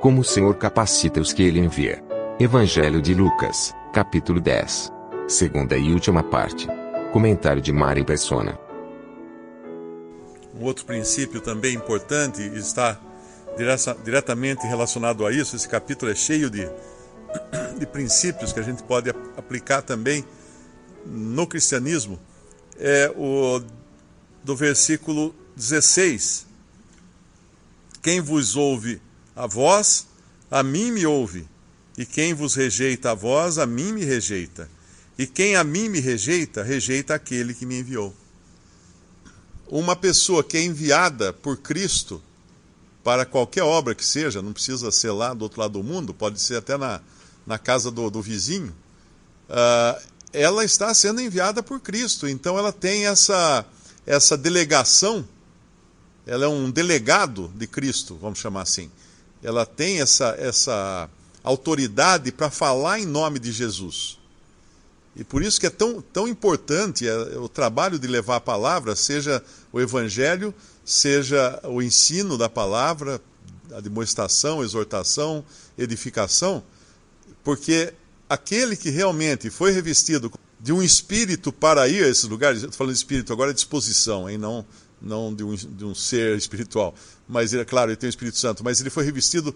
Como o Senhor capacita os que ele envia. Evangelho de Lucas, capítulo 10. Segunda e última parte. Comentário de Mari Persona. Um outro princípio também importante está direta- diretamente relacionado a isso. Esse capítulo é cheio de, de princípios que a gente pode ap- aplicar também no cristianismo. É o do versículo 16. Quem vos ouve a vós, a mim me ouve. E quem vos rejeita a vós, a mim me rejeita. E quem a mim me rejeita, rejeita aquele que me enviou uma pessoa que é enviada por Cristo para qualquer obra que seja, não precisa ser lá do outro lado do mundo, pode ser até na, na casa do, do vizinho, ah, ela está sendo enviada por Cristo. Então ela tem essa, essa delegação, ela é um delegado de Cristo, vamos chamar assim. Ela tem essa, essa autoridade para falar em nome de Jesus. E por isso que é tão, tão importante é, o trabalho de levar a palavra, seja o evangelho, seja o ensino da palavra, a demonstração, exortação, edificação, porque aquele que realmente foi revestido de um espírito para ir a esses lugares, estou falando de espírito agora, é disposição, hein? não, não de, um, de um ser espiritual, mas é claro, ele tem o Espírito Santo, mas ele foi revestido,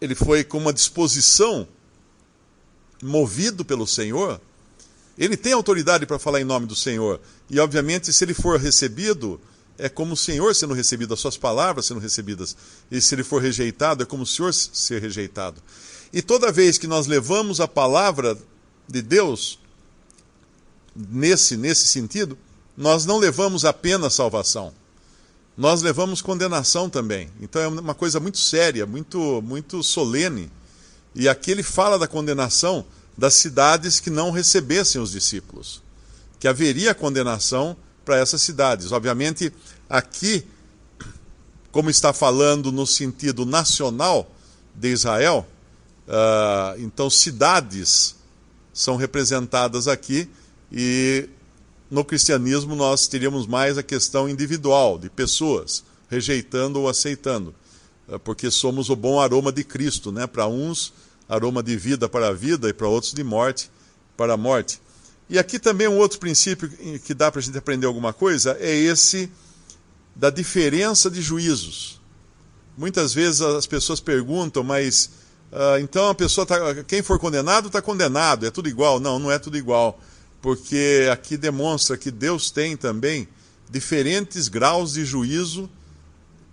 ele foi com uma disposição, movido pelo Senhor, ele tem autoridade para falar em nome do Senhor. E, obviamente, se ele for recebido, é como o Senhor sendo recebido, as suas palavras sendo recebidas. E se ele for rejeitado, é como o Senhor ser rejeitado. E toda vez que nós levamos a palavra de Deus, nesse, nesse sentido, nós não levamos apenas salvação. Nós levamos condenação também. Então é uma coisa muito séria, muito, muito solene. E aqui ele fala da condenação das cidades que não recebessem os discípulos, que haveria condenação para essas cidades. Obviamente, aqui, como está falando no sentido nacional de Israel, uh, então cidades são representadas aqui e no cristianismo nós teríamos mais a questão individual, de pessoas, rejeitando ou aceitando, porque somos o bom aroma de Cristo, né? Para uns aroma de vida para a vida e para outros de morte para a morte. E aqui também um outro princípio que dá para a gente aprender alguma coisa é esse da diferença de juízos. Muitas vezes as pessoas perguntam, mas uh, então a pessoa tá, quem for condenado está condenado, é tudo igual? Não, não é tudo igual, porque aqui demonstra que Deus tem também diferentes graus de juízo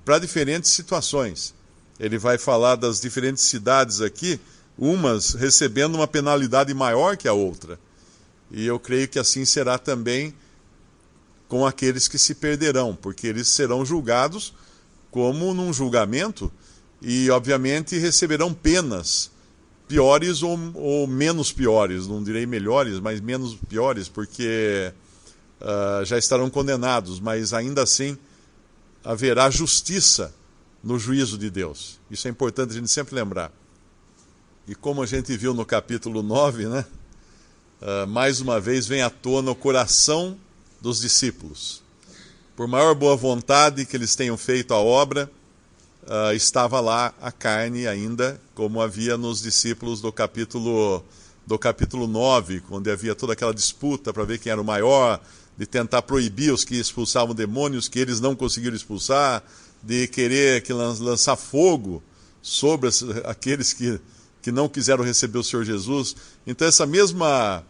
para diferentes situações. Ele vai falar das diferentes cidades aqui, umas recebendo uma penalidade maior que a outra. E eu creio que assim será também com aqueles que se perderão, porque eles serão julgados como num julgamento e, obviamente, receberão penas piores ou, ou menos piores, não direi melhores, mas menos piores, porque uh, já estarão condenados, mas ainda assim haverá justiça no juízo de Deus. Isso é importante a gente sempre lembrar. E como a gente viu no capítulo 9, né? Uh, mais uma vez vem à tona o coração dos discípulos. Por maior boa vontade que eles tenham feito a obra, uh, estava lá a carne ainda, como havia nos discípulos do capítulo, do capítulo 9, onde havia toda aquela disputa para ver quem era o maior, de tentar proibir os que expulsavam demônios, que eles não conseguiram expulsar, de querer que lançar fogo sobre aqueles que, que não quiseram receber o Senhor Jesus. Então essa mesma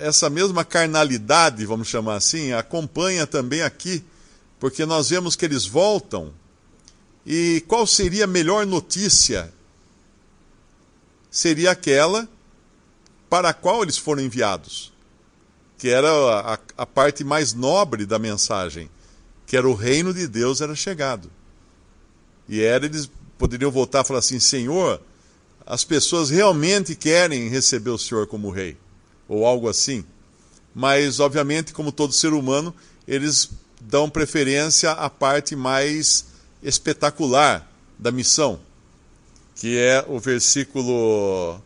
essa mesma carnalidade, vamos chamar assim, acompanha também aqui, porque nós vemos que eles voltam. E qual seria a melhor notícia? Seria aquela para a qual eles foram enviados, que era a, a parte mais nobre da mensagem que era o reino de Deus era chegado. E era eles poderiam voltar e falar assim: Senhor, as pessoas realmente querem receber o Senhor como rei, ou algo assim. Mas, obviamente, como todo ser humano, eles dão preferência à parte mais espetacular da missão, que é o versículo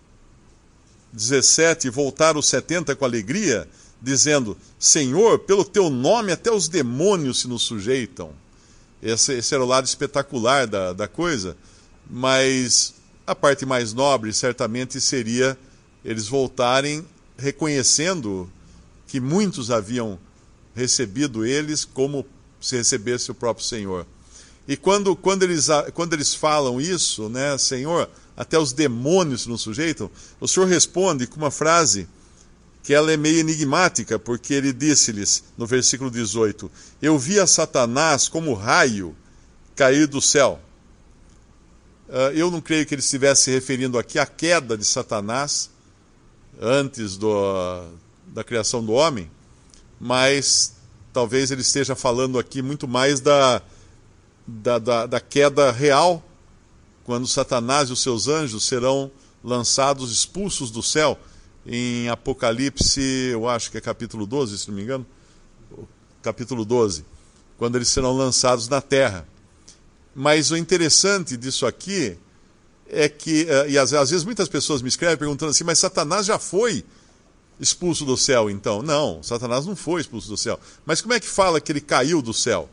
17: voltar os 70 com alegria, dizendo: Senhor, pelo teu nome até os demônios se nos sujeitam. Esse, esse era o lado espetacular da, da coisa, mas a parte mais nobre certamente seria eles voltarem reconhecendo que muitos haviam recebido eles como se recebesse o próprio Senhor. E quando, quando, eles, quando eles falam isso, né, Senhor, até os demônios nos sujeitam, o Senhor responde com uma frase que ela é meio enigmática, porque ele disse-lhes, no versículo 18: Eu vi a Satanás como raio cair do céu. Uh, eu não creio que ele estivesse se referindo aqui à queda de Satanás antes do, da criação do homem, mas talvez ele esteja falando aqui muito mais da, da, da, da queda real, quando Satanás e os seus anjos serão lançados, expulsos do céu em Apocalipse, eu acho que é capítulo 12, se não me engano, capítulo 12, quando eles serão lançados na terra. Mas o interessante disso aqui é que, eh, e às, vezes muitas pessoas me escrevem perguntando assim, mas Satanás já foi expulso do céu então? Não, Satanás não foi expulso do céu. Mas como é que fala que ele caiu do céu?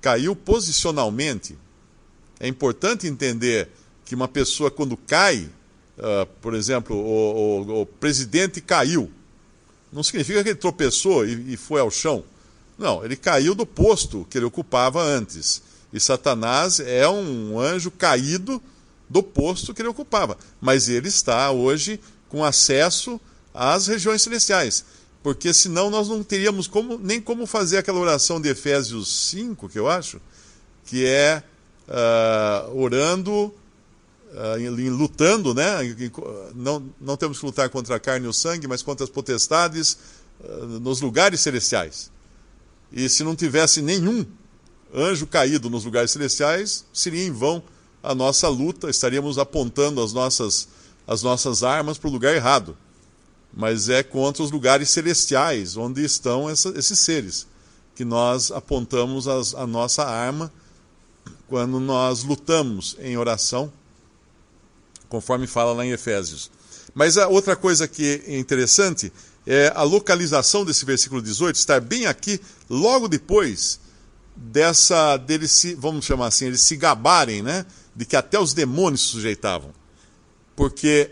Caiu posicionalmente. É importante entender que uma pessoa, quando cai, uh, por exemplo, o, o, o, presidente caiu. Não significa que ele tropeçou e, e foi ao chão. Não, ele caiu do posto que ele ocupava antes. E Satanás é um anjo caído do posto que ele ocupava. Mas ele está hoje com acesso às regiões celestiais. Porque senão nós não teríamos como, nem como fazer aquela oração de Efésios 5, que eu acho, que é uh, orando uh, lutando, né? Não, não temos que lutar contra a carne e o sangue, mas contra as potestades uh, nos lugares celestiais. E se não tivesse nenhum anjo caído nos lugares celestiais, seria em vão a nossa luta, estaríamos apontando as nossas, as nossas armas para o lugar errado. Mas é contra os lugares celestiais, onde estão essa, esses seres, que nós apontamos as, a nossa arma quando nós lutamos em oração conforme fala lá em Efésios. Mas a outra coisa que é interessante é a localização desse versículo 18 estar bem aqui, logo depois dessa deles se, vamos chamar assim, eles se gabarem, né, de que até os demônios se sujeitavam. Porque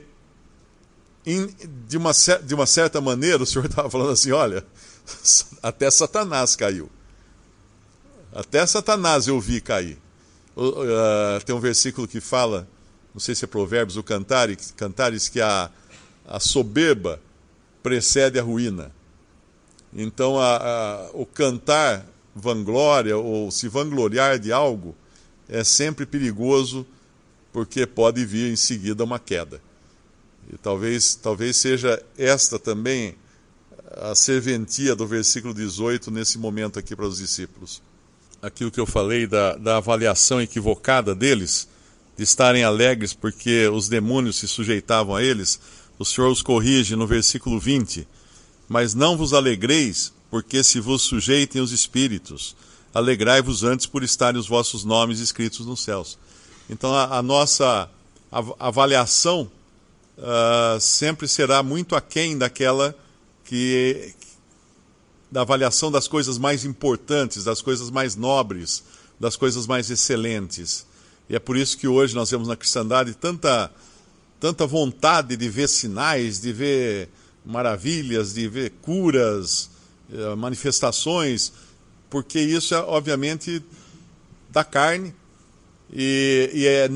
de, uma, de uma certa maneira o Senhor estava falando assim, olha, até Satanás caiu. Até Satanás eu vi cair. Uh, tem um versículo que fala não sei se é Provérbios ou Cantares, Cantares que a, a soberba precede a ruína. Então, a, a, o cantar vanglória ou se vangloriar de algo é sempre perigoso, porque pode vir em seguida uma queda. E talvez, talvez seja esta também a serventia do versículo 18 nesse momento aqui para os discípulos. Aquilo que eu falei da, da avaliação equivocada deles de estarem alegres porque os demônios se sujeitavam a eles, o Senhor os corrige no versículo 20: Mas não vos alegreis, porque se vos sujeitem os espíritos, alegrai-vos antes por estarem os vossos nomes escritos nos céus. Então a, a nossa avaliação uh, sempre será muito aquém daquela que da avaliação das coisas mais importantes, das coisas mais nobres, das coisas mais excelentes. E é por isso que hoje nós vemos na cristandade tanta, tanta vontade de ver sinais, de ver maravilhas, de ver curas, eh, manifestações, porque isso é obviamente da carne. E, e é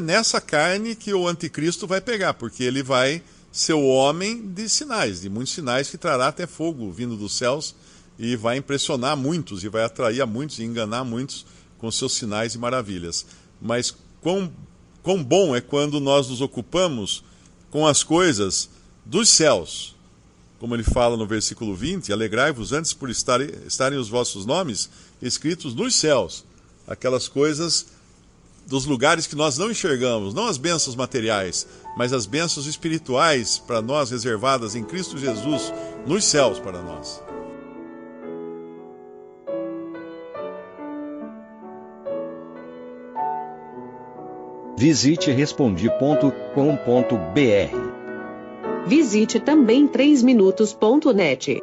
nessa carne que o anticristo vai pegar, porque ele vai ser o homem de sinais, de muitos sinais que trará até fogo vindo dos céus e vai impressionar muitos, e vai atrair a muitos e enganar muitos com seus sinais e maravilhas mas quão, quão bom é quando nós nos ocupamos com as coisas dos céus. Como ele fala no versículo 20: Alegrai-vos antes por estarem, estarem os vossos nomes escritos nos céus, aquelas coisas dos lugares que nós não enxergamos, não as bênçãos materiais, mas as bênçãos espirituais para nós reservadas em Cristo Jesus nos céus para nós. Visite respondi.com.br. Visite também 3minutos.net.